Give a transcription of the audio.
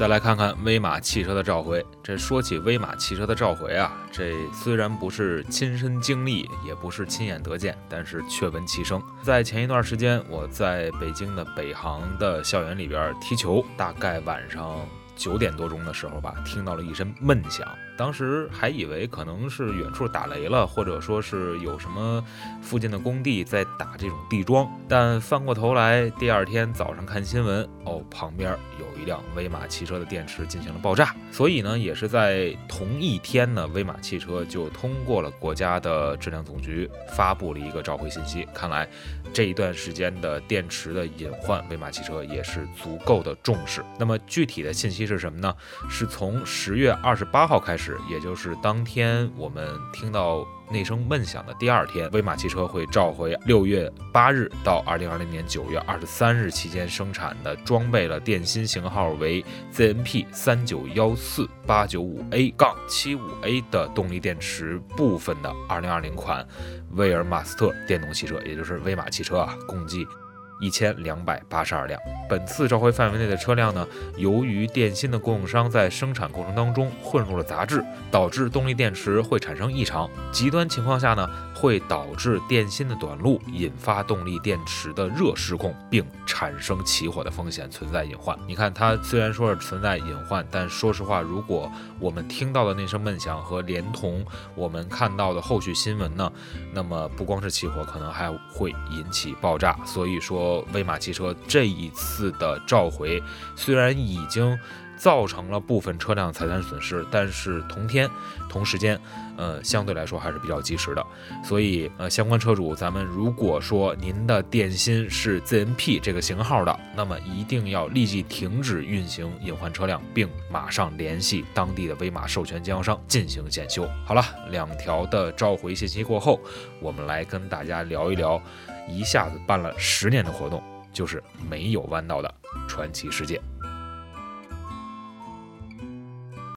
再来看看威马汽车的召回。这说起威马汽车的召回啊，这虽然不是亲身经历，也不是亲眼得见，但是却闻其声。在前一段时间，我在北京的北航的校园里边踢球，大概晚上九点多钟的时候吧，听到了一声闷响。当时还以为可能是远处打雷了，或者说是有什么附近的工地在打这种地桩。但翻过头来，第二天早上看新闻，哦，旁边有一辆威马汽车的电池进行了爆炸。所以呢，也是在同一天呢，威马汽车就通过了国家的质量总局发布了一个召回信息。看来这一段时间的电池的隐患，威马汽车也是足够的重视。那么具体的信息是什么呢？是从十月二十八号开始。也就是当天我们听到那声闷响的第二天，威马汽车会召回六月八日到二零二零年九月二十三日期间生产的装备了电芯型号为 ZNP 三九幺四八九五 A 杠七五 A 的动力电池部分的二零二零款威尔马斯特电动汽车，也就是威马汽车啊，共计。一千两百八十二辆。本次召回范围内的车辆呢，由于电芯的供应商在生产过程当中混入了杂质，导致动力电池会产生异常。极端情况下呢，会导致电芯的短路，引发动力电池的热失控，并产生起火的风险，存在隐患。你看，它虽然说是存在隐患，但说实话，如果我们听到的那声闷响和连同我们看到的后续新闻呢，那么不光是起火，可能还会引起爆炸。所以说威马汽车这一次的召回，虽然已经造成了部分车辆财产损失，但是同天同时间，呃，相对来说还是比较及时的。所以，呃，相关车主，咱们如果说您的电芯是 ZNP 这个型号的，那么一定要立即停止运行隐患车辆，并马上联系当地的威马授权经销商进行检修。好了，两条的召回信息过后，我们来跟大家聊一聊。一下子办了十年的活动，就是没有弯道的传奇世界。